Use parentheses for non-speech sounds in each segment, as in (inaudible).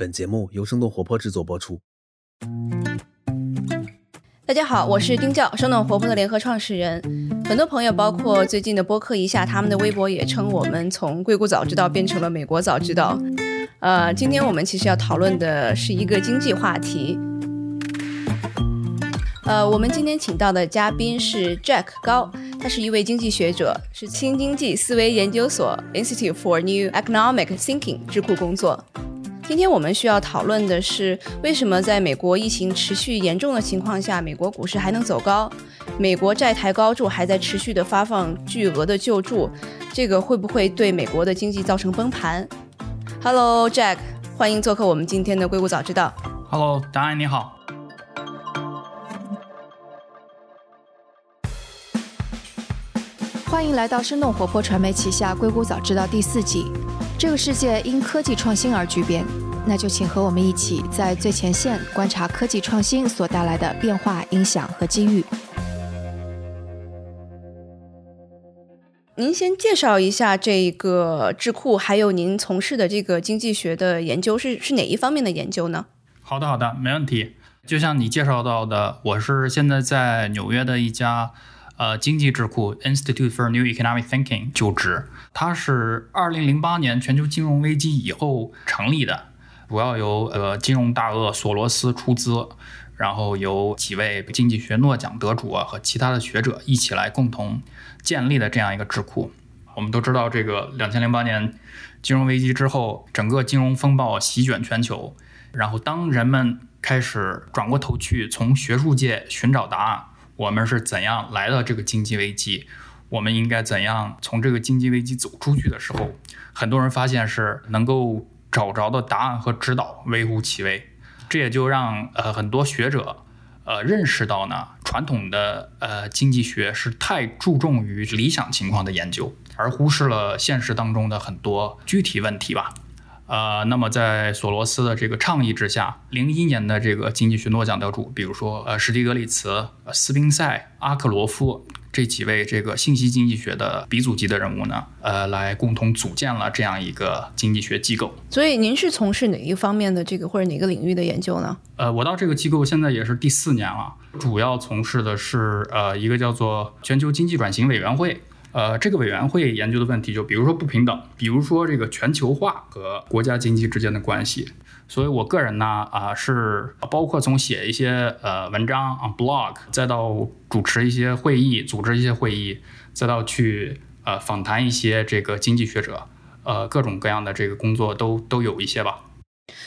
本节目由生动活泼制作播出。大家好，我是丁教，生动活泼的联合创始人。很多朋友，包括最近的播客一下，他们的微博也称我们从硅谷早知道变成了美国早知道。呃，今天我们其实要讨论的是一个经济话题。呃，我们今天请到的嘉宾是 Jack 高，他是一位经济学者，是新经济思维研究所 Institute for New Economic Thinking 智库工作。今天我们需要讨论的是，为什么在美国疫情持续严重的情况下，美国股市还能走高？美国债台高筑，还在持续的发放巨额的救助，这个会不会对美国的经济造成崩盘？Hello Jack，欢迎做客我们今天的硅谷早知道。Hello，答案你好。欢迎来到生动活泼传媒旗下硅谷早知道第四季。这个世界因科技创新而巨变，那就请和我们一起在最前线观察科技创新所带来的变化、影响和机遇。您先介绍一下这个智库，还有您从事的这个经济学的研究是是哪一方面的研究呢？好的，好的，没问题。就像你介绍到的，我是现在在纽约的一家。呃，经济智库 Institute for New Economic Thinking 就职，它是二零零八年全球金融危机以后成立的，主要由呃金融大鳄索罗斯出资，然后由几位经济学诺奖得主啊和其他的学者一起来共同建立的这样一个智库。我们都知道，这个两千零八年金融危机之后，整个金融风暴席卷全球，然后当人们开始转过头去从学术界寻找答案。我们是怎样来到这个经济危机？我们应该怎样从这个经济危机走出去的时候，很多人发现是能够找着的答案和指导微乎其微。这也就让呃很多学者呃认识到呢，传统的呃经济学是太注重于理想情况的研究，而忽视了现实当中的很多具体问题吧。呃，那么在索罗斯的这个倡议之下，零一年的这个经济学诺奖得主，比如说呃史蒂格里茨、斯宾塞、阿克罗夫这几位这个信息经济学的鼻祖级的人物呢，呃，来共同组建了这样一个经济学机构。所以您是从事哪一方面的这个或者哪个领域的研究呢？呃，我到这个机构现在也是第四年了，主要从事的是呃一个叫做全球经济转型委员会。呃，这个委员会研究的问题，就比如说不平等，比如说这个全球化和国家经济之间的关系。所以我个人呢，啊，是包括从写一些呃文章啊 blog，再到主持一些会议，组织一些会议，再到去呃访谈一些这个经济学者，呃，各种各样的这个工作都都有一些吧。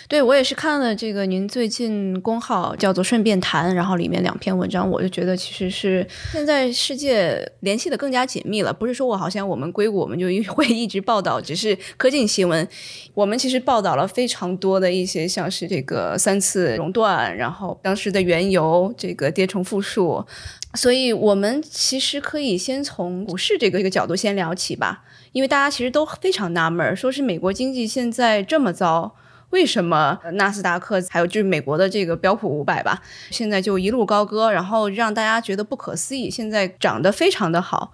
对，我也是看了这个您最近公号叫做“顺便谈”，然后里面两篇文章，我就觉得其实是现在世界联系的更加紧密了。不是说我好像我们硅谷我们就 (laughs) 会一直报道只是科技新闻，我们其实报道了非常多的一些像是这个三次熔断，然后当时的原油这个跌重负数，所以我们其实可以先从股市这个一个角度先聊起吧，因为大家其实都非常纳闷，说是美国经济现在这么糟。为什么纳斯达克还有就是美国的这个标普五百吧，现在就一路高歌，然后让大家觉得不可思议，现在涨得非常的好。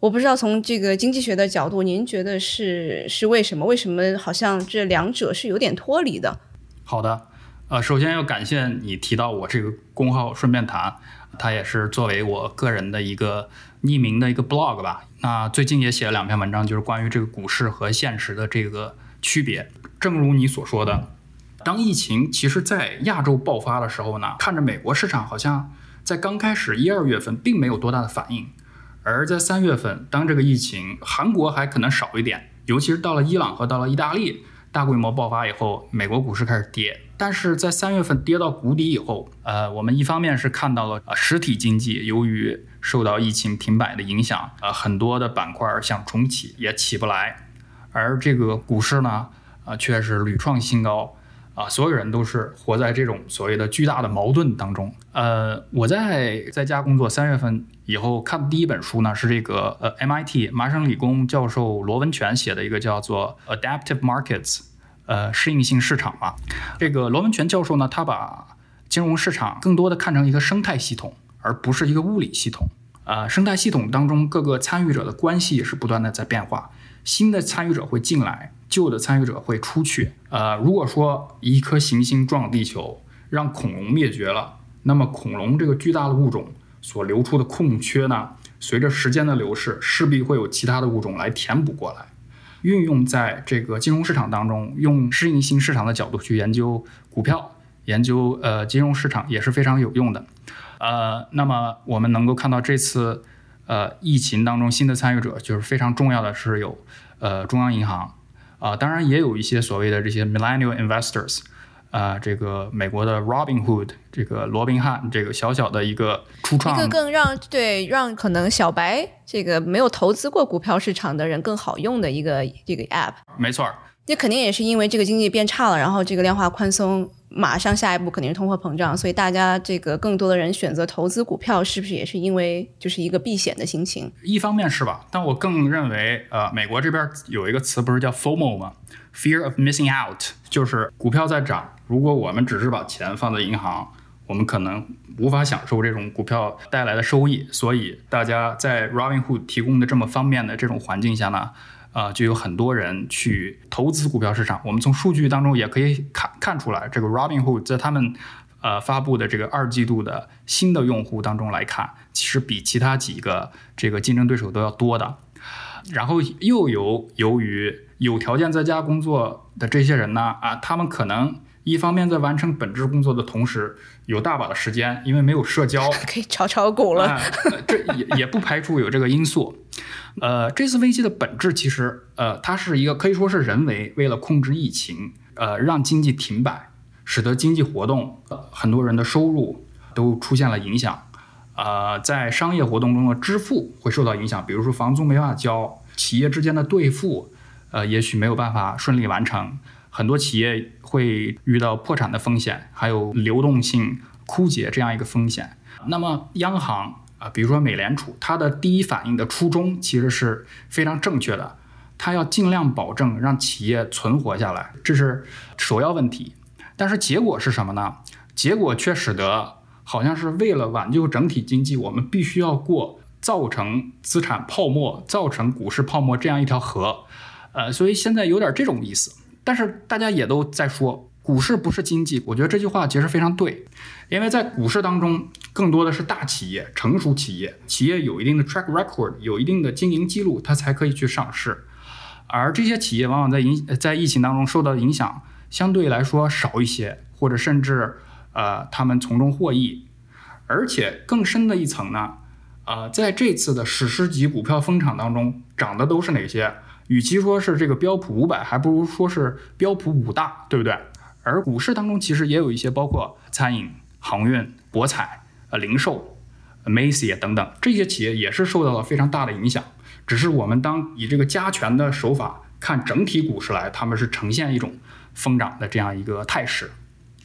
我不知道从这个经济学的角度，您觉得是是为什么？为什么好像这两者是有点脱离的？好的，呃，首先要感谢你提到我这个公号，顺便谈，它也是作为我个人的一个匿名的一个 blog 吧。那最近也写了两篇文章，就是关于这个股市和现实的这个区别。正如你所说的，当疫情其实在亚洲爆发的时候呢，看着美国市场好像在刚开始一二月份并没有多大的反应，而在三月份，当这个疫情韩国还可能少一点，尤其是到了伊朗和到了意大利大规模爆发以后，美国股市开始跌。但是在三月份跌到谷底以后，呃，我们一方面是看到了呃实体经济由于受到疫情停摆的影响，呃，很多的板块想重启也起不来，而这个股市呢？啊，却是屡创新高，啊，所有人都是活在这种所谓的巨大的矛盾当中。呃，我在在家工作三月份以后看的第一本书呢，是这个呃 MIT 麻省理工教授罗文全写的一个叫做 Adaptive Markets，呃，适应性市场嘛。这个罗文全教授呢，他把金融市场更多的看成一个生态系统，而不是一个物理系统。啊，生态系统当中各个参与者的关系也是不断的在变化。新的参与者会进来，旧的参与者会出去。呃，如果说一颗行星撞地球，让恐龙灭绝了，那么恐龙这个巨大的物种所留出的空缺呢，随着时间的流逝，势必会有其他的物种来填补过来。运用在这个金融市场当中，用适应性市场的角度去研究股票，研究呃金融市场也是非常有用的。呃，那么我们能够看到这次呃疫情当中新的参与者，就是非常重要的是有呃中央银行啊、当然也有一些所谓的这些 millennial investors。啊，这个美国的 Robin Hood，这个罗宾汉，这个小小的一个初创一个更让对让可能小白这个没有投资过股票市场的人更好用的一个这个 app。没错儿，那肯定也是因为这个经济变差了，然后这个量化宽松，马上下一步肯定是通货膨胀，所以大家这个更多的人选择投资股票，是不是也是因为就是一个避险的心情？一方面是吧，但我更认为，呃，美国这边有一个词不是叫 FOMO 吗？Fear of missing out，就是股票在涨，如果我们只是把钱放在银行，我们可能无法享受这种股票带来的收益。所以大家在 Robinhood 提供的这么方便的这种环境下呢，啊、就有很多人去投资股票市场。我们从数据当中也可以看看出来，这个 Robinhood 在他们呃发布的这个二季度的新的用户当中来看，其实比其他几个这个竞争对手都要多的。然后又有由于有条件在家工作的这些人呢，啊，他们可能一方面在完成本职工作的同时，有大把的时间，因为没有社交，(laughs) 可以炒炒股了。这也也不排除有这个因素。呃，这次危机的本质其实，呃，它是一个可以说是人为为了控制疫情，呃，让经济停摆，使得经济活动，呃，很多人的收入都出现了影响。呃，在商业活动中的支付会受到影响，比如说房租没办法交，企业之间的兑付，呃，也许没有办法顺利完成，很多企业会遇到破产的风险，还有流动性枯竭这样一个风险。那么央行啊、比如说美联储，它的第一反应的初衷其实是非常正确的，它要尽量保证让企业存活下来，这是首要问题。但是结果是什么呢？结果却使得好像是为了挽救整体经济，我们必须要过造成资产泡沫、造成股市泡沫这样一条河。呃，所以现在有点这种意思。但是大家也都在说，股市不是经济。我觉得这句话其实非常对，因为在股市当中，更多的是大企业、成熟企业，企业有一定的 track record，有一定的经营记录，它才可以去上市。而这些企业往往在影在疫情当中受到的影响相对来说少一些，或者甚至呃他们从中获益。而且更深的一层呢，呃，在这次的史诗级股票疯涨当中，涨的都是哪些？与其说是这个标普五百，还不如说是标普五大，对不对？而股市当中其实也有一些，包括餐饮、航运、博彩、呃零售、Macy 等等这些企业也是受到了非常大的影响。只是我们当以这个加权的手法看整体股市来，他们是呈现一种疯涨的这样一个态势。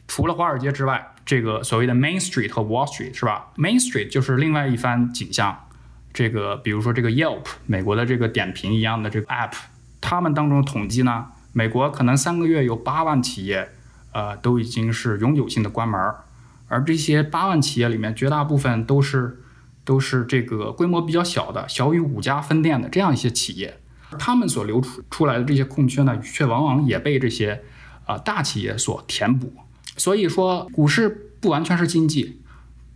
除了华尔街之外，这个所谓的 Main Street 和 Wall Street 是吧？Main Street 就是另外一番景象。这个比如说这个 Yelp 美国的这个点评一样的这个 App，他们当中统计呢，美国可能三个月有八万企业，呃，都已经是永久性的关门，而这些八万企业里面，绝大部分都是都是这个规模比较小的，小于五家分店的这样一些企业，他们所流出出来的这些空缺呢，却往往也被这些啊、大企业所填补。所以说，股市不完全是经济，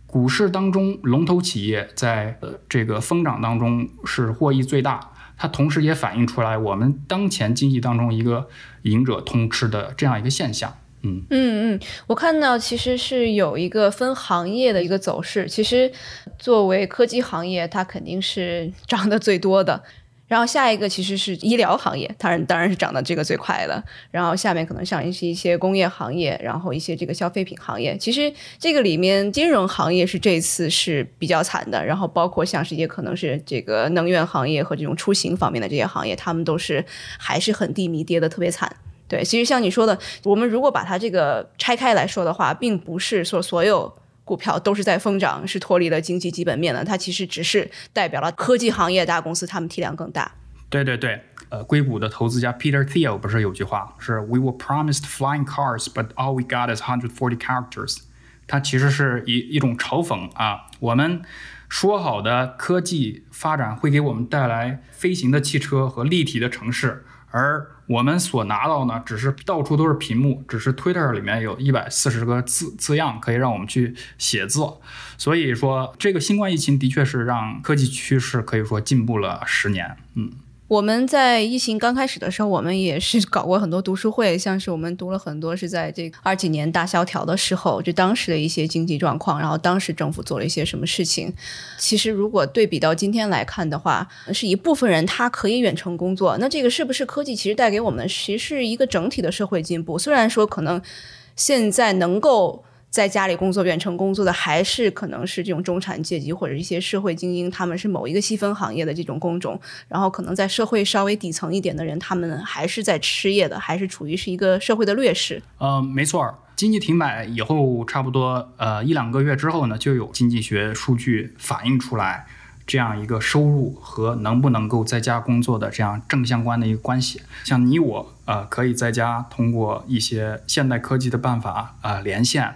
股市当中龙头企业在呃这个疯涨当中是获益最大，它同时也反映出来我们当前经济当中一个赢者通吃的这样一个现象。嗯，嗯嗯，我看到其实是有一个分行业的一个走势。其实作为科技行业，它肯定是涨得最多的。然后下一个其实是医疗行业，当然当然是涨得这个最快的。然后下面可能像一些一些工业行业，然后一些这个消费品行业。其实这个里面金融行业是这次是比较惨的，然后包括像是一些可能是这个能源行业和这种出行方面的这些行业，他们都是还是很低迷，跌得特别惨。对，其实像你说的，我们如果把它这个拆开来说的话，并不是说所有股票都是在疯涨，是脱离了经济基本面的，它其实只是代表了科技行业大公司，他们体量更大。对对对，呃，硅谷的投资家 Peter Thiel 不是有句话是 “We were promised flying cars, but all we got is 140 characters”，它其实是一一种嘲讽啊。我们说好的科技发展会给我们带来飞行的汽车和立体的城市，而我们所拿到呢，只是到处都是屏幕，只是 Twitter 里面有一百四十个字字样可以让我们去写字。所以说，这个新冠疫情的确是让科技趋势可以说进步了十年。嗯。我们在疫情刚开始的时候，我们也是搞过很多读书会，像是我们读了很多是在这二几年大萧条的时候，就当时的一些经济状况，然后当时政府做了一些什么事情。其实如果对比到今天来看的话，是一部分人他可以远程工作，那这个是不是科技其实带给我们其实是一个整体的社会进步？虽然说可能现在能够。在家里工作、远程工作的，还是可能是这种中产阶级或者一些社会精英，他们是某一个细分行业的这种工种。然后，可能在社会稍微底层一点的人，他们还是在失业的，还是处于是一个社会的劣势。嗯，没错。经济停摆以后，差不多呃一两个月之后呢，就有经济学数据反映出来这样一个收入和能不能够在家工作的这样正相关的一个关系。像你我呃可以在家通过一些现代科技的办法啊连线。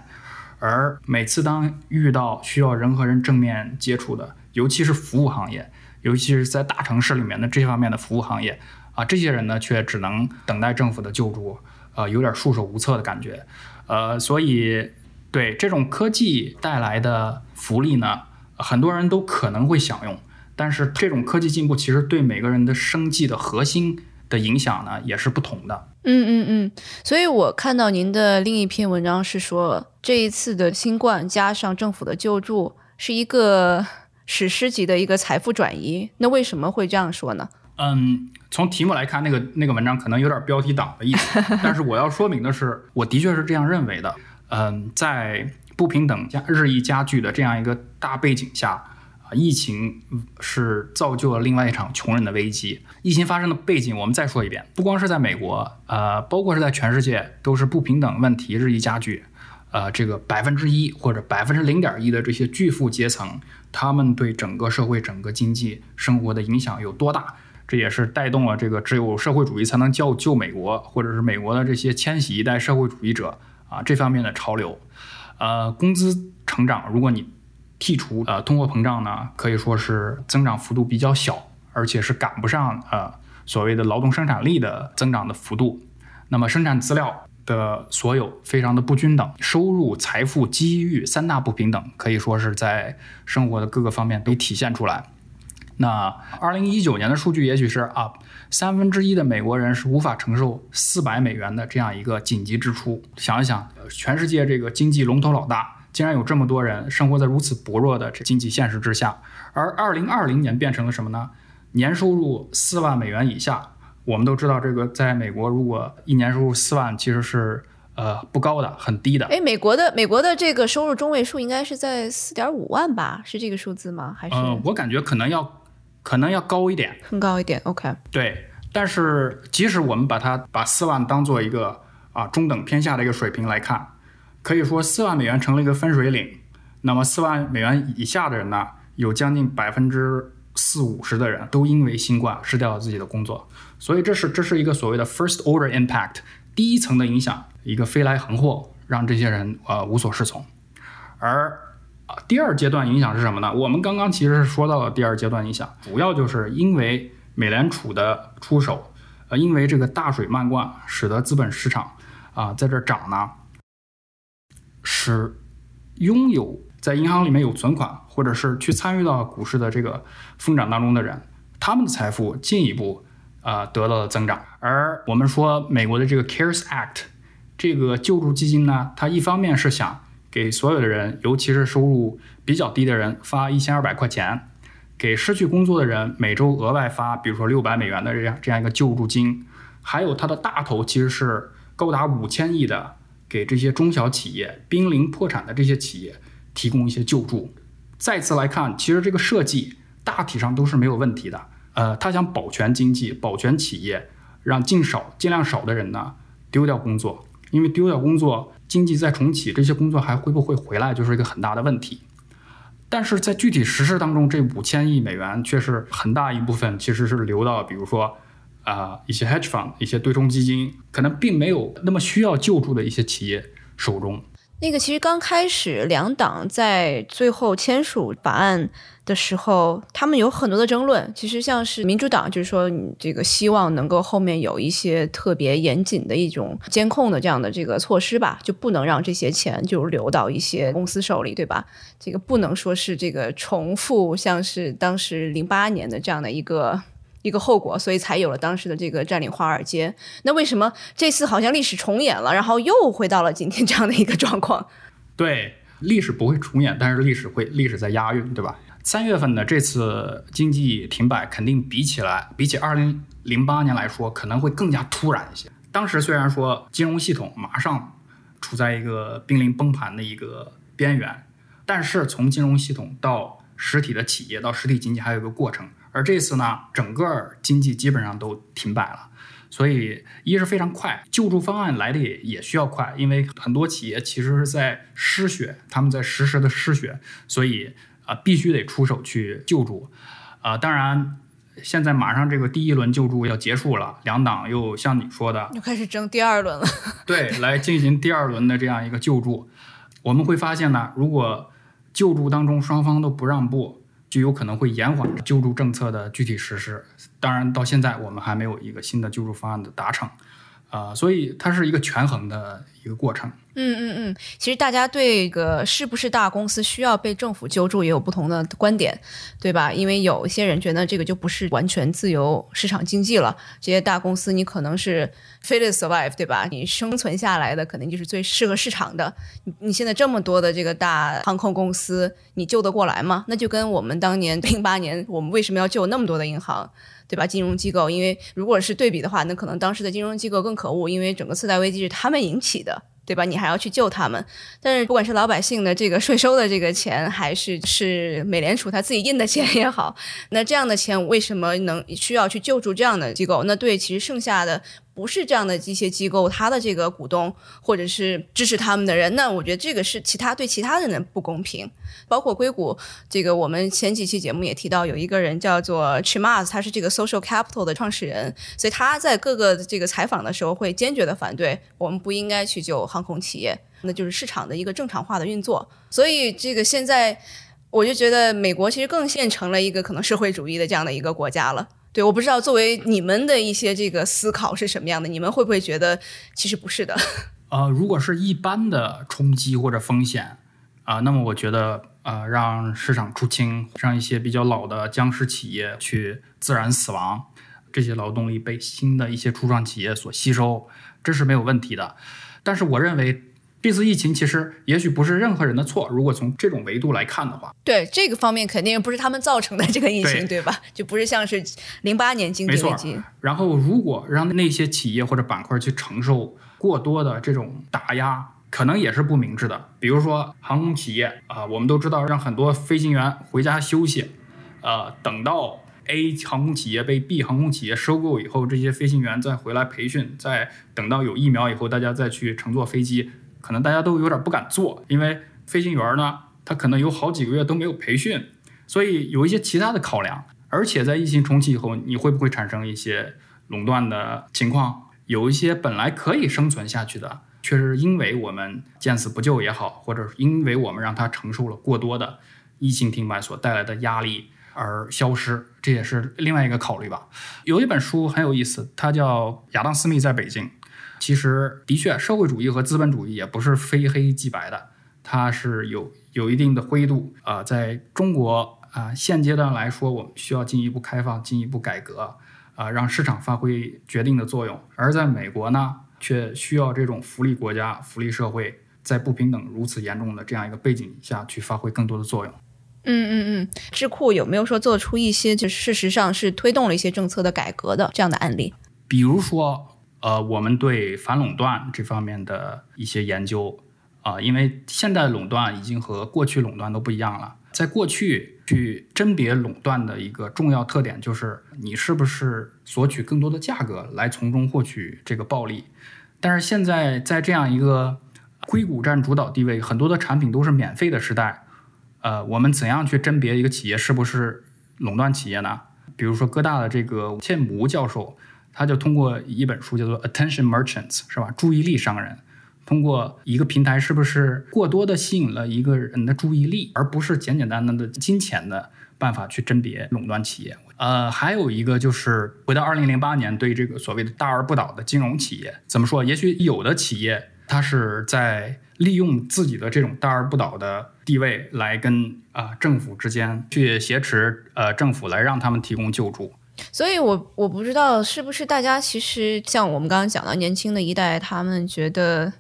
而每次当遇到需要人和人正面接触的，尤其是服务行业，尤其是在大城市里面的这方面的服务行业啊，这些人呢却只能等待政府的救助，呃，有点束手无策的感觉，呃，所以对这种科技带来的福利呢，很多人都可能会享用，但是这种科技进步其实对每个人的生计的核心。的影响呢也是不同的。嗯嗯嗯，所以我看到您的另一篇文章是说，这一次的新冠加上政府的救助是一个史诗级的一个财富转移。那为什么会这样说呢？嗯，从题目来看，那个那个文章可能有点标题党的意思，(laughs) 但是我要说明的是，我的确是这样认为的。嗯，在不平等加日益加剧的这样一个大背景下。疫情是造就了另外一场穷人的危机。疫情发生的背景，我们再说一遍，不光是在美国，呃，包括是在全世界，都是不平等问题日益加剧。呃，这个百分之一或者百分之零点一的这些巨富阶层，他们对整个社会、整个经济生活的影响有多大？这也是带动了这个只有社会主义才能救救美国，或者是美国的这些千禧一代社会主义者啊这方面的潮流。呃，工资成长，如果你剔除呃通货膨胀呢，可以说是增长幅度比较小，而且是赶不上呃所谓的劳动生产力的增长的幅度。那么生产资料的所有非常的不均等，收入、财富、机遇三大不平等，可以说是在生活的各个方面都体现出来。那二零一九年的数据也许是啊三分之一的美国人是无法承受四百美元的这样一个紧急支出。想一想，全世界这个经济龙头老大。竟然有这么多人生活在如此薄弱的这经济现实之下，而二零二零年变成了什么呢？年收入四万美元以下。我们都知道，这个在美国，如果一年收入四万，其实是呃不高的，很低的。哎，美国的美国的这个收入中位数应该是在四点五万吧？是这个数字吗？还是？呃，我感觉可能要可能要高一点，更高一点。OK。对，但是即使我们把它把四万当做一个啊中等偏下的一个水平来看。可以说，四万美元成了一个分水岭。那么，四万美元以下的人呢，有将近百分之四五十的人都因为新冠失掉了自己的工作。所以，这是这是一个所谓的 first order impact，第一层的影响，一个飞来横祸，让这些人呃无所适从。而啊，第二阶段影响是什么呢？我们刚刚其实是说到了第二阶段影响，主要就是因为美联储的出手，呃，因为这个大水漫灌，使得资本市场啊在这涨呢。使拥有在银行里面有存款，或者是去参与到股市的这个疯涨当中的人，他们的财富进一步啊得到了增长。而我们说美国的这个 CARES Act 这个救助基金呢，它一方面是想给所有的人，尤其是收入比较低的人发一千二百块钱，给失去工作的人每周额外发，比如说六百美元的这样这样一个救助金，还有它的大头其实是高达五千亿的。给这些中小企业濒临破产的这些企业提供一些救助。再次来看，其实这个设计大体上都是没有问题的。呃，他想保全经济，保全企业，让尽少、尽量少的人呢丢掉工作。因为丢掉工作，经济再重启，这些工作还会不会回来，就是一个很大的问题。但是在具体实施当中，这五千亿美元却是很大一部分其实是流到，比如说。啊，一些 hedge fund、一些对冲基金可能并没有那么需要救助的一些企业手中。那个其实刚开始两党在最后签署法案的时候，他们有很多的争论。其实像是民主党，就是说你这个希望能够后面有一些特别严谨的一种监控的这样的这个措施吧，就不能让这些钱就流到一些公司手里，对吧？这个不能说是这个重复，像是当时零八年的这样的一个。一个后果，所以才有了当时的这个占领华尔街。那为什么这次好像历史重演了，然后又回到了今天这样的一个状况？(laughs) 对，历史不会重演，但是历史会，历史在押韵，对吧？三月份的这次经济停摆，肯定比起来，比起二零零八年来说，可能会更加突然一些。当时虽然说金融系统马上处在一个濒临崩盘的一个边缘，但是从金融系统到实体的企业到实体经济还有一个过程。而这次呢，整个经济基本上都停摆了，所以一是非常快，救助方案来的也也需要快，因为很多企业其实是在失血，他们在实时的失血，所以啊必须得出手去救助，啊当然现在马上这个第一轮救助要结束了，两党又像你说的，又开始争第二轮了，(laughs) 对，来进行第二轮的这样一个救助，我们会发现呢，如果救助当中双方都不让步。就有可能会延缓救助政策的具体实施。当然，到现在我们还没有一个新的救助方案的达成，啊，所以它是一个权衡的一个过程。嗯嗯嗯，其实大家对个是不是大公司需要被政府救助也有不同的观点，对吧？因为有些人觉得这个就不是完全自由市场经济了，这些大公司你可能是 fit survive，对吧？你生存下来的肯定就是最适合市场的。你现在这么多的这个大航空公司，你救得过来吗？那就跟我们当年零八年我们为什么要救那么多的银行，对吧？金融机构，因为如果是对比的话，那可能当时的金融机构更可恶，因为整个次贷危机是他们引起的。对吧？你还要去救他们，但是不管是老百姓的这个税收的这个钱，还是是美联储他自己印的钱也好，那这样的钱为什么能需要去救助这样的机构？那对，其实剩下的。不是这样的一些机构，他的这个股东或者是支持他们的人，那我觉得这个是其他对其他人的不公平。包括硅谷，这个我们前几期节目也提到，有一个人叫做 Chimaz，他是这个 Social Capital 的创始人，所以他在各个这个采访的时候会坚决的反对，我们不应该去救航空企业，那就是市场的一个正常化的运作。所以这个现在我就觉得美国其实更现成了一个可能社会主义的这样的一个国家了。对，我不知道作为你们的一些这个思考是什么样的，你们会不会觉得其实不是的？(laughs) 呃，如果是一般的冲击或者风险啊，那么我觉得呃，让市场出清，让一些比较老的僵尸企业去自然死亡，这些劳动力被新的一些初创企业所吸收，这是没有问题的。但是我认为。这次疫情其实也许不是任何人的错，如果从这种维度来看的话，对这个方面肯定不是他们造成的这个疫情，对吧？就不是像是零八年经济危机。然后，如果让那些企业或者板块去承受过多的这种打压，可能也是不明智的。比如说航空企业啊，我们都知道让很多飞行员回家休息，呃，等到 A 航空企业被 B 航空企业收购以后，这些飞行员再回来培训，再等到有疫苗以后，大家再去乘坐飞机。可能大家都有点不敢做，因为飞行员呢，他可能有好几个月都没有培训，所以有一些其他的考量。而且在疫情重启以后，你会不会产生一些垄断的情况？有一些本来可以生存下去的，确实因为我们见死不救也好，或者因为我们让他承受了过多的疫情停摆所带来的压力而消失，这也是另外一个考虑吧。有一本书很有意思，它叫《亚当·斯密在北京》。其实的确，社会主义和资本主义也不是非黑即白的，它是有有一定的灰度啊。在中国啊，现阶段来说，我们需要进一步开放、进一步改革啊，让市场发挥决定的作用。而在美国呢，却需要这种福利国家、福利社会在不平等如此严重的这样一个背景下去发挥更多的作用。嗯嗯嗯，智库有没有说做出一些就事实上是推动了一些政策的改革的这样的案例？比如说。呃，我们对反垄断这方面的一些研究啊，因为现在垄断已经和过去垄断都不一样了。在过去去甄别垄断的一个重要特点就是你是不是索取更多的价格来从中获取这个暴利。但是现在在这样一个硅谷占主导地位、很多的产品都是免费的时代，呃，我们怎样去甄别一个企业是不是垄断企业呢？比如说哥大的这个切姆教授。他就通过一本书叫做《Attention Merchants》，是吧？注意力商人，通过一个平台是不是过多的吸引了一个人的注意力，而不是简简单单的金钱的办法去甄别垄断企业。呃，还有一个就是回到二零零八年，对这个所谓的大而不倒的金融企业，怎么说？也许有的企业它是在利用自己的这种大而不倒的地位来跟啊、政府之间去挟持呃政府来让他们提供救助。所以我我不知道是不是大家其实像我们刚刚讲到年轻的一代，他们觉得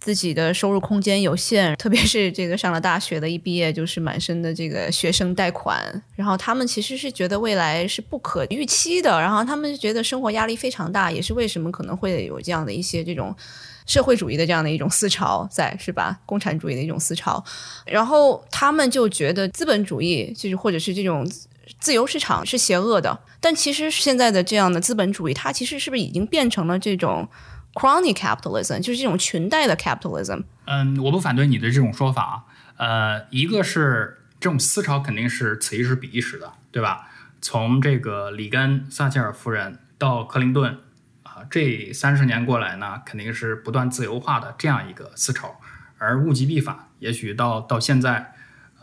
自己的收入空间有限，特别是这个上了大学的，一毕业就是满身的这个学生贷款，然后他们其实是觉得未来是不可预期的，然后他们觉得生活压力非常大，也是为什么可能会有这样的一些这种。社会主义的这样的一种思潮在是吧？共产主义的一种思潮，然后他们就觉得资本主义就是或者是这种自由市场是邪恶的，但其实现在的这样的资本主义，它其实是不是已经变成了这种 crony capitalism，就是这种裙带的 capitalism？嗯，我不反对你的这种说法。呃，一个是这种思潮肯定是此一时彼一时的，对吧？从这个里根、撒切尔夫人到克林顿啊。这三十年过来呢，肯定是不断自由化的这样一个思潮，而物极必反，也许到到现在，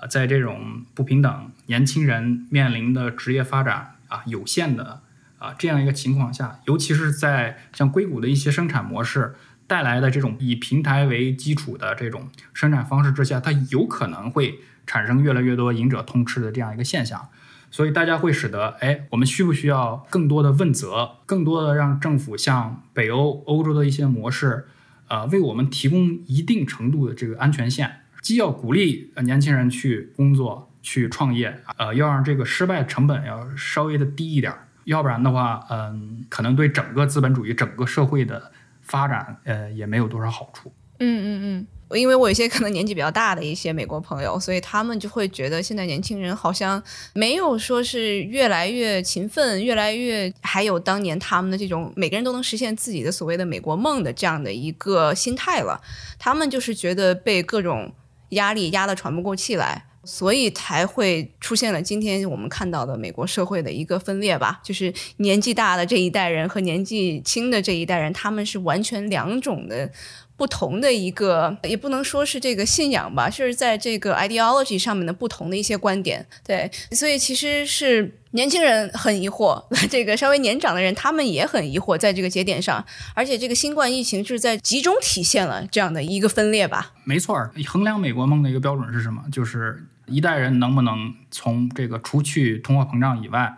在这种不平等、年轻人面临的职业发展啊有限的啊这样一个情况下，尤其是在像硅谷的一些生产模式带来的这种以平台为基础的这种生产方式之下，它有可能会产生越来越多赢者通吃的这样一个现象。所以大家会使得，哎，我们需不需要更多的问责，更多的让政府像北欧、欧洲的一些模式，呃，为我们提供一定程度的这个安全线，既要鼓励年轻人去工作、去创业，呃，要让这个失败成本要稍微的低一点，要不然的话，嗯，可能对整个资本主义、整个社会的发展，呃，也没有多少好处。嗯嗯嗯。因为我有一些可能年纪比较大的一些美国朋友，所以他们就会觉得现在年轻人好像没有说是越来越勤奋，越来越还有当年他们的这种每个人都能实现自己的所谓的美国梦的这样的一个心态了。他们就是觉得被各种压力压得喘不过气来，所以才会出现了今天我们看到的美国社会的一个分裂吧。就是年纪大的这一代人和年纪轻的这一代人，他们是完全两种的。不同的一个，也不能说是这个信仰吧，就是在这个 ideology 上面的不同的一些观点。对，所以其实是年轻人很疑惑，(laughs) 这个稍微年长的人他们也很疑惑，在这个节点上，而且这个新冠疫情是在集中体现了这样的一个分裂吧。没错，衡量美国梦的一个标准是什么？就是一代人能不能从这个除去通货膨胀以外。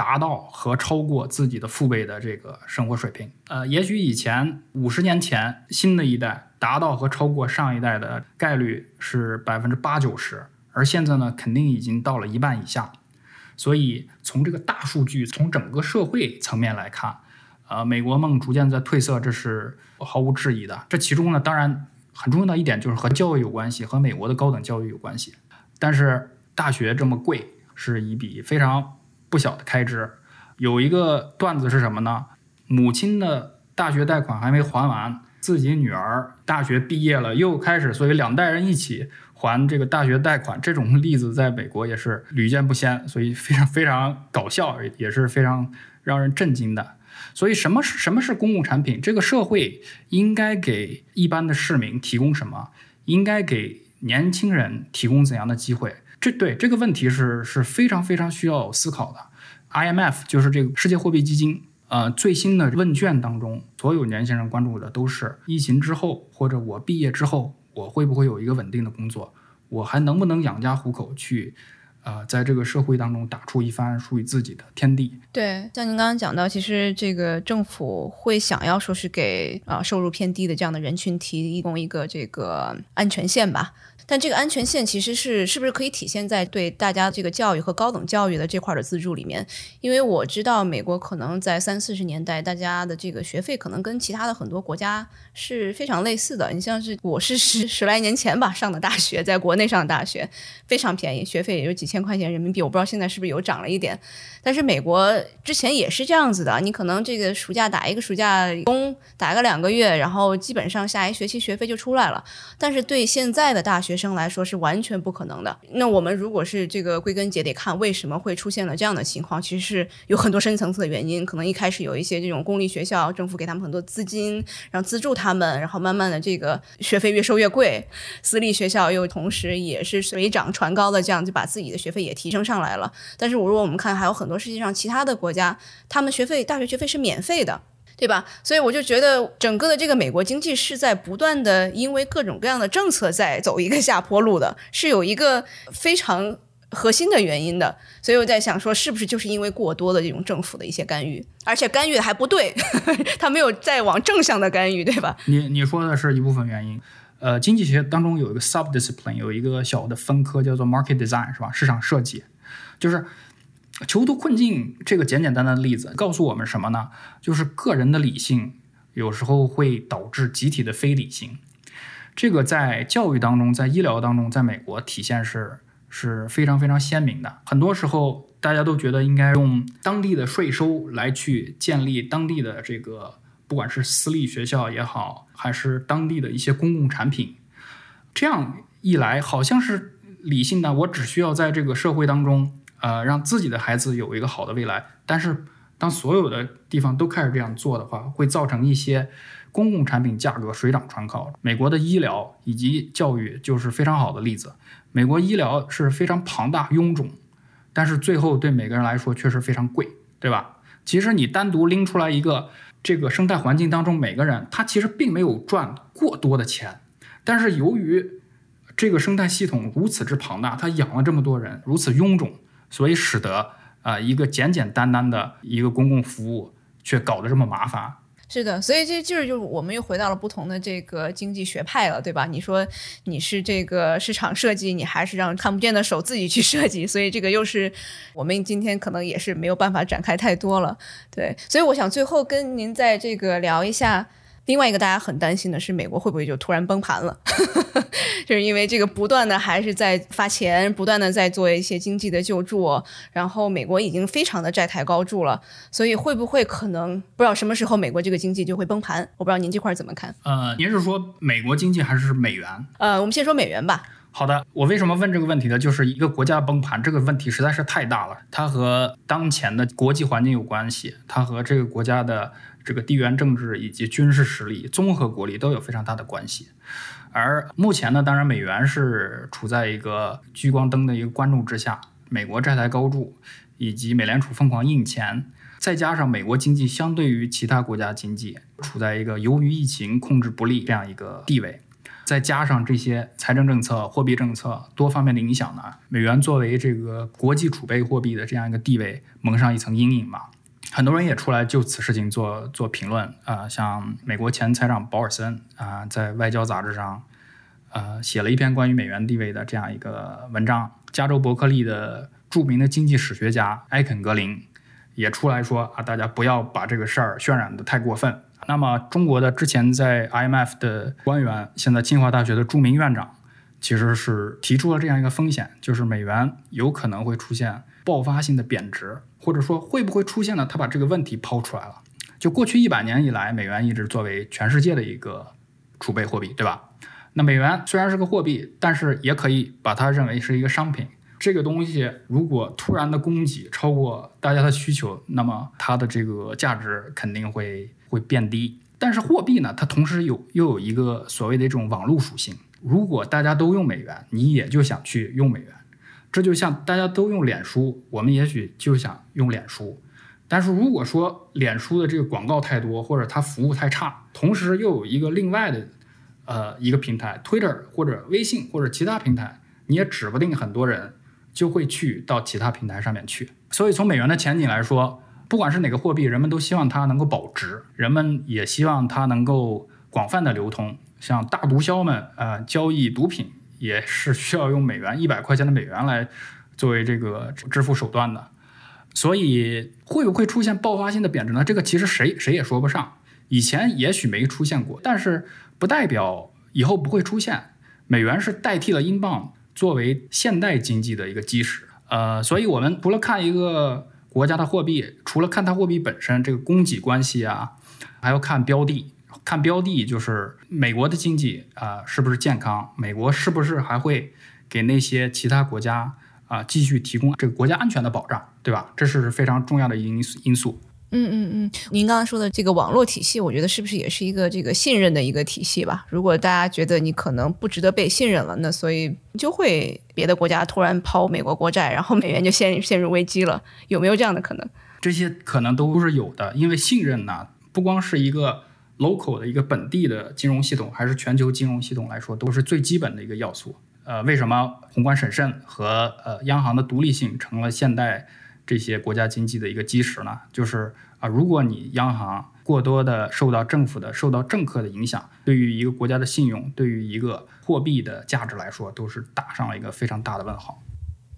达到和超过自己的父辈的这个生活水平，呃，也许以前五十年前新的一代达到和超过上一代的概率是百分之八九十，而现在呢，肯定已经到了一半以下。所以从这个大数据，从整个社会层面来看，呃，美国梦逐渐在褪色，这是毫无质疑的。这其中呢，当然很重要的一点就是和教育有关系，和美国的高等教育有关系。但是大学这么贵，是一笔非常。不小的开支，有一个段子是什么呢？母亲的大学贷款还没还完，自己女儿大学毕业了又开始，所以两代人一起还这个大学贷款，这种例子在美国也是屡见不鲜，所以非常非常搞笑，也是非常让人震惊的。所以什么是什么是公共产品？这个社会应该给一般的市民提供什么？应该给年轻人提供怎样的机会？这对这个问题是是非常非常需要思考的。IMF 就是这个世界货币基金，呃，最新的问卷当中，所有年轻人关注的都是疫情之后，或者我毕业之后，我会不会有一个稳定的工作，我还能不能养家糊口去。呃，在这个社会当中打出一番属于自己的天地。对，像您刚刚讲到，其实这个政府会想要说是给啊收入偏低的这样的人群提供一个这个安全线吧。但这个安全线其实是是不是可以体现在对大家这个教育和高等教育的这块的资助里面？因为我知道美国可能在三四十年代，大家的这个学费可能跟其他的很多国家是非常类似的。你像是我是十十来年前吧上的大学，在国内上的大学非常便宜，学费也就几。千块钱人民币，我不知道现在是不是有涨了一点。但是美国之前也是这样子的，你可能这个暑假打一个暑假工，打个两个月，然后基本上下一学期学费就出来了。但是对现在的大学生来说是完全不可能的。那我们如果是这个归根结底看为什么会出现了这样的情况，其实是有很多深层次的原因。可能一开始有一些这种公立学校，政府给他们很多资金，然后资助他们，然后慢慢的这个学费越收越贵，私立学校又同时也是水涨船高的这样就把自己的学费也提升上来了。但是如果我们看还有很多世界上其他的国家，他们学费大学学费是免费的。对吧？所以我就觉得整个的这个美国经济是在不断的因为各种各样的政策在走一个下坡路的，是有一个非常核心的原因的。所以我在想说，是不是就是因为过多的这种政府的一些干预，而且干预还不对，(laughs) 他没有在往正向的干预，对吧？你你说的是一部分原因。呃，经济学当中有一个 sub discipline，有一个小的分科叫做 market design，是吧？市场设计，就是。囚徒困境这个简简单单的例子告诉我们什么呢？就是个人的理性有时候会导致集体的非理性。这个在教育当中，在医疗当中，在美国体现是是非常非常鲜明的。很多时候大家都觉得应该用当地的税收来去建立当地的这个，不管是私立学校也好，还是当地的一些公共产品。这样一来，好像是理性的，我只需要在这个社会当中。呃，让自己的孩子有一个好的未来，但是当所有的地方都开始这样做的话，会造成一些公共产品价格水涨船高。美国的医疗以及教育就是非常好的例子。美国医疗是非常庞大臃肿，但是最后对每个人来说确实非常贵，对吧？其实你单独拎出来一个这个生态环境当中，每个人他其实并没有赚过多的钱，但是由于这个生态系统如此之庞大，他养了这么多人，如此臃肿。所以使得啊一个简简单单的一个公共服务，却搞得这么麻烦。是的，所以这就是就是我们又回到了不同的这个经济学派了，对吧？你说你是这个市场设计，你还是让看不见的手自己去设计？所以这个又是我们今天可能也是没有办法展开太多了。对，所以我想最后跟您在这个聊一下。另外一个大家很担心的是，美国会不会就突然崩盘了？(laughs) 就是因为这个不断的还是在发钱，不断的在做一些经济的救助，然后美国已经非常的债台高筑了，所以会不会可能不知道什么时候美国这个经济就会崩盘？我不知道您这块怎么看？呃，您是说美国经济还是美元？呃，我们先说美元吧。好的，我为什么问这个问题呢？就是一个国家崩盘这个问题实在是太大了，它和当前的国际环境有关系，它和这个国家的。这个地缘政治以及军事实力、综合国力都有非常大的关系，而目前呢，当然美元是处在一个聚光灯的一个关注之下，美国债台高筑，以及美联储疯狂印钱，再加上美国经济相对于其他国家经济处在一个由于疫情控制不利这样一个地位，再加上这些财政政策、货币政策多方面的影响呢，美元作为这个国际储备货币的这样一个地位蒙上一层阴影吧。很多人也出来就此事情做做评论啊，像美国前财长保尔森啊，在外交杂志上，呃，写了一篇关于美元地位的这样一个文章。加州伯克利的著名的经济史学家埃肯格林也出来说啊，大家不要把这个事儿渲染的太过分。那么，中国的之前在 IMF 的官员，现在清华大学的著名院长，其实是提出了这样一个风险，就是美元有可能会出现爆发性的贬值。或者说会不会出现呢？他把这个问题抛出来了。就过去一百年以来，美元一直作为全世界的一个储备货币，对吧？那美元虽然是个货币，但是也可以把它认为是一个商品。这个东西如果突然的供给超过大家的需求，那么它的这个价值肯定会会变低。但是货币呢，它同时有又有一个所谓的这种网络属性。如果大家都用美元，你也就想去用美元。这就像大家都用脸书，我们也许就想用脸书，但是如果说脸书的这个广告太多，或者它服务太差，同时又有一个另外的，呃，一个平台，Twitter 或者微信或者其他平台，你也指不定很多人就会去到其他平台上面去。所以从美元的前景来说，不管是哪个货币，人们都希望它能够保值，人们也希望它能够广泛的流通，像大毒枭们，呃，交易毒品。也是需要用美元一百块钱的美元来作为这个支付手段的，所以会不会出现爆发性的贬值呢？这个其实谁谁也说不上。以前也许没出现过，但是不代表以后不会出现。美元是代替了英镑作为现代经济的一个基石。呃，所以我们除了看一个国家的货币，除了看它货币本身这个供给关系啊，还要看标的。看标的就是美国的经济啊是不是健康？美国是不是还会给那些其他国家啊继续提供这个国家安全的保障，对吧？这是非常重要的因素因素。嗯嗯嗯，您刚刚说的这个网络体系，我觉得是不是也是一个这个信任的一个体系吧？如果大家觉得你可能不值得被信任了，那所以就会别的国家突然抛美国国债，然后美元就陷陷入危机了，有没有这样的可能？这些可能都是有的，因为信任呢，不光是一个 local 的一个本地的金融系统，还是全球金融系统来说，都是最基本的一个要素。呃，为什么宏观审慎和呃央行的独立性成了现代？这些国家经济的一个基石呢，就是啊，如果你央行过多的受到政府的、受到政客的影响，对于一个国家的信用，对于一个货币的价值来说，都是打上了一个非常大的问号。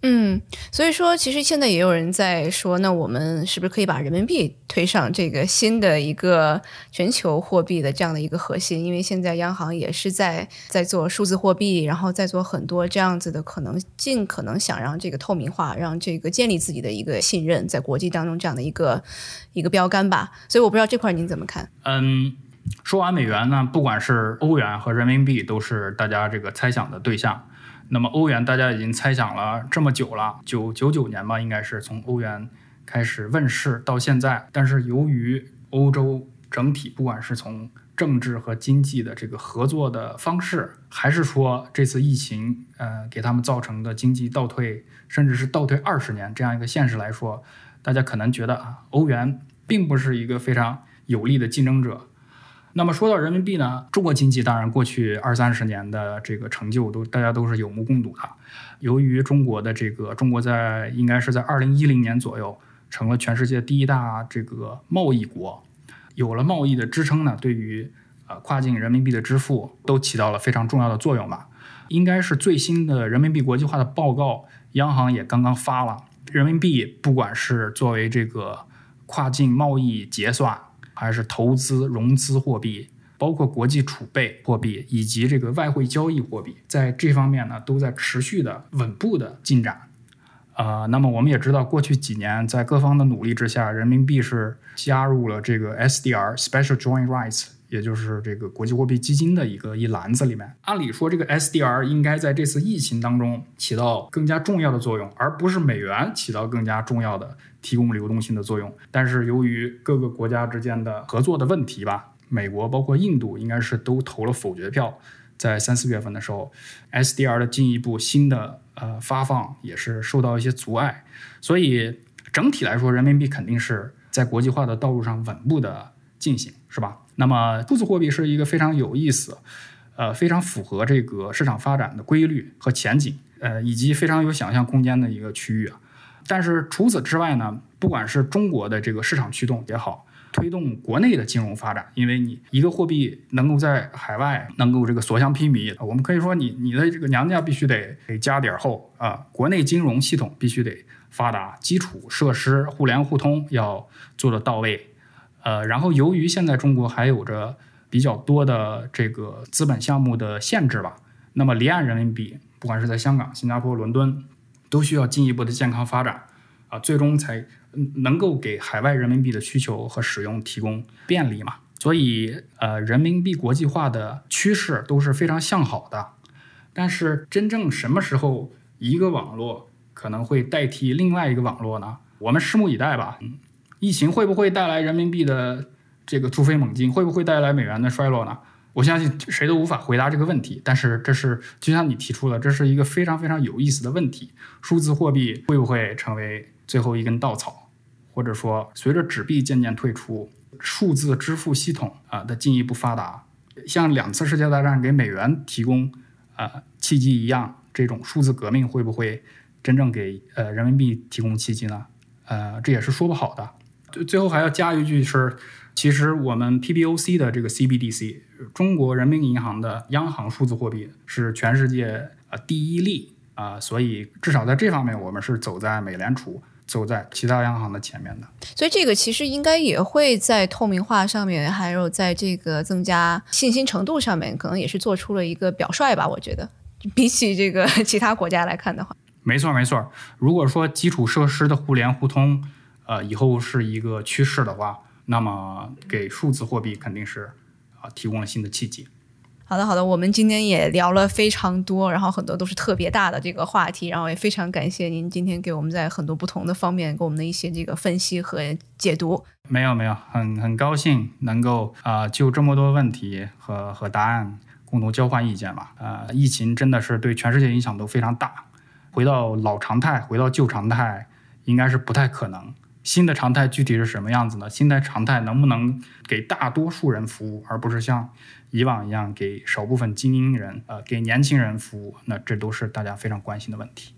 嗯，所以说，其实现在也有人在说，那我们是不是可以把人民币推上这个新的一个全球货币的这样的一个核心？因为现在央行也是在在做数字货币，然后在做很多这样子的可能，尽可能想让这个透明化，让这个建立自己的一个信任，在国际当中这样的一个一个标杆吧。所以我不知道这块您怎么看？嗯，说完美元呢，不管是欧元和人民币，都是大家这个猜想的对象。那么欧元大家已经猜想了这么久了，九九九年吧，应该是从欧元开始问世到现在。但是由于欧洲整体，不管是从政治和经济的这个合作的方式，还是说这次疫情，呃，给他们造成的经济倒退，甚至是倒退二十年这样一个现实来说，大家可能觉得啊，欧元并不是一个非常有力的竞争者。那么说到人民币呢，中国经济当然过去二三十年的这个成就都大家都是有目共睹的。由于中国的这个中国在应该是在二零一零年左右成了全世界第一大这个贸易国，有了贸易的支撑呢，对于呃跨境人民币的支付都起到了非常重要的作用吧。应该是最新的人民币国际化的报告，央行也刚刚发了，人民币不管是作为这个跨境贸易结算。还是投资融资货币，包括国际储备货币以及这个外汇交易货币，在这方面呢，都在持续的稳步的进展。呃，那么我们也知道，过去几年在各方的努力之下，人民币是加入了这个 SDR Special Joint Rights，也就是这个国际货币基金的一个一篮子里面。按理说，这个 SDR 应该在这次疫情当中起到更加重要的作用，而不是美元起到更加重要的。提供流动性的作用，但是由于各个国家之间的合作的问题吧，美国包括印度应该是都投了否决票，在三四月份的时候，SDR 的进一步新的呃发放也是受到一些阻碍，所以整体来说，人民币肯定是在国际化的道路上稳步的进行，是吧？那么数字货币是一个非常有意思，呃，非常符合这个市场发展的规律和前景，呃，以及非常有想象空间的一个区域啊。但是除此之外呢，不管是中国的这个市场驱动也好，推动国内的金融发展，因为你一个货币能够在海外能够这个所向披靡，我们可以说你你的这个娘家必须得得加点厚啊，国内金融系统必须得发达，基础设施互联互通要做得到位，呃，然后由于现在中国还有着比较多的这个资本项目的限制吧，那么离岸人民币，不管是在香港、新加坡、伦敦。都需要进一步的健康发展，啊，最终才能够给海外人民币的需求和使用提供便利嘛。所以，呃，人民币国际化的趋势都是非常向好的。但是，真正什么时候一个网络可能会代替另外一个网络呢？我们拭目以待吧。疫情会不会带来人民币的这个突飞猛进？会不会带来美元的衰落呢？我相信谁都无法回答这个问题，但是这是就像你提出的，这是一个非常非常有意思的问题：数字货币会不会成为最后一根稻草？或者说，随着纸币渐渐退出，数字支付系统啊的进一步发达，像两次世界大战给美元提供啊契机一样，这种数字革命会不会真正给呃人民币提供契机呢？呃，这也是说不好的。最最后还要加一句是。其实我们 PBOC 的这个 CBDC，中国人民银行的央行数字货币是全世界啊第一例啊，所以至少在这方面，我们是走在美联储、走在其他央行的前面的。所以这个其实应该也会在透明化上面，还有在这个增加信心程度上面，可能也是做出了一个表率吧。我觉得，比起这个 (laughs) 其他国家来看的话。没错没错。如果说基础设施的互联互通，呃，以后是一个趋势的话，那么给数字货币肯定是啊提供了新的契机。好的，好的，我们今天也聊了非常多，然后很多都是特别大的这个话题，然后也非常感谢您今天给我们在很多不同的方面给我们的一些这个分析和解读。没有没有，很很高兴能够啊就这么多问题和和答案共同交换意见吧。呃，疫情真的是对全世界影响都非常大，回到老常态，回到旧常态，应该是不太可能。新的常态具体是什么样子呢？新的常态能不能给大多数人服务，而不是像以往一样给少部分精英人，呃，给年轻人服务？那这都是大家非常关心的问题。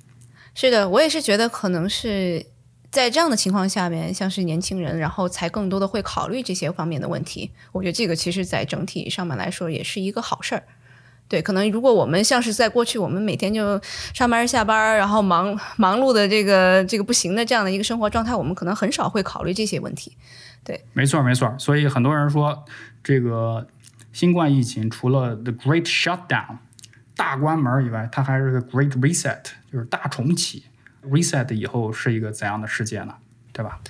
是的，我也是觉得可能是在这样的情况下面，像是年轻人，然后才更多的会考虑这些方面的问题。我觉得这个其实在整体上面来说也是一个好事儿。对，可能如果我们像是在过去，我们每天就上班下班，然后忙忙碌的这个这个不行的这样的一个生活状态，我们可能很少会考虑这些问题。对，没错没错。所以很多人说，这个新冠疫情除了 the Great Shutdown 大关门以外，它还是个 Great Reset，就是大重启。Reset 以后是一个怎样的世界呢？对吧？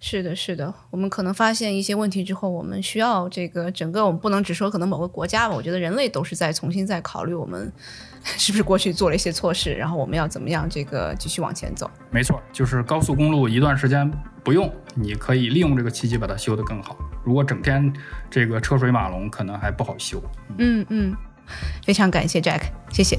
是的，是的，我们可能发现一些问题之后，我们需要这个整个，我们不能只说可能某个国家吧。我觉得人类都是在重新在考虑我们 (laughs) 是不是过去做了一些错事，然后我们要怎么样这个继续往前走。没错，就是高速公路一段时间不用，你可以利用这个契机把它修得更好。如果整天这个车水马龙，可能还不好修。嗯嗯，非常感谢 Jack，谢谢。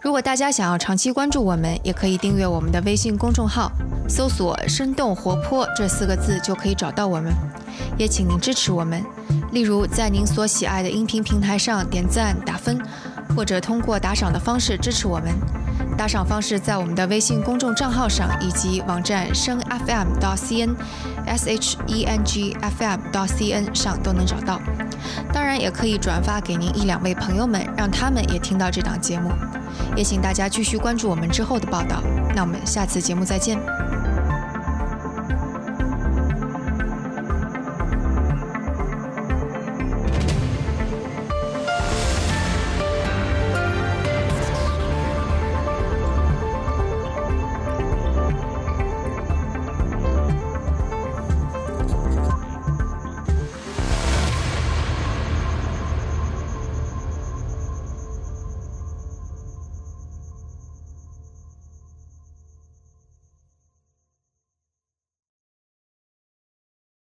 如果大家想要长期关注我们，也可以订阅我们的微信公众号，搜索“生动活泼”这四个字就可以找到我们。也请您支持我们，例如在您所喜爱的音频平台上点赞打分，或者通过打赏的方式支持我们。打赏方式在我们的微信公众账号上以及网站声 FM 到 CN S H E N G F M 到 C N 上都能找到。当然，也可以转发给您一两位朋友们，让他们也听到这档节目。也请大家继续关注我们之后的报道。那我们下次节目再见。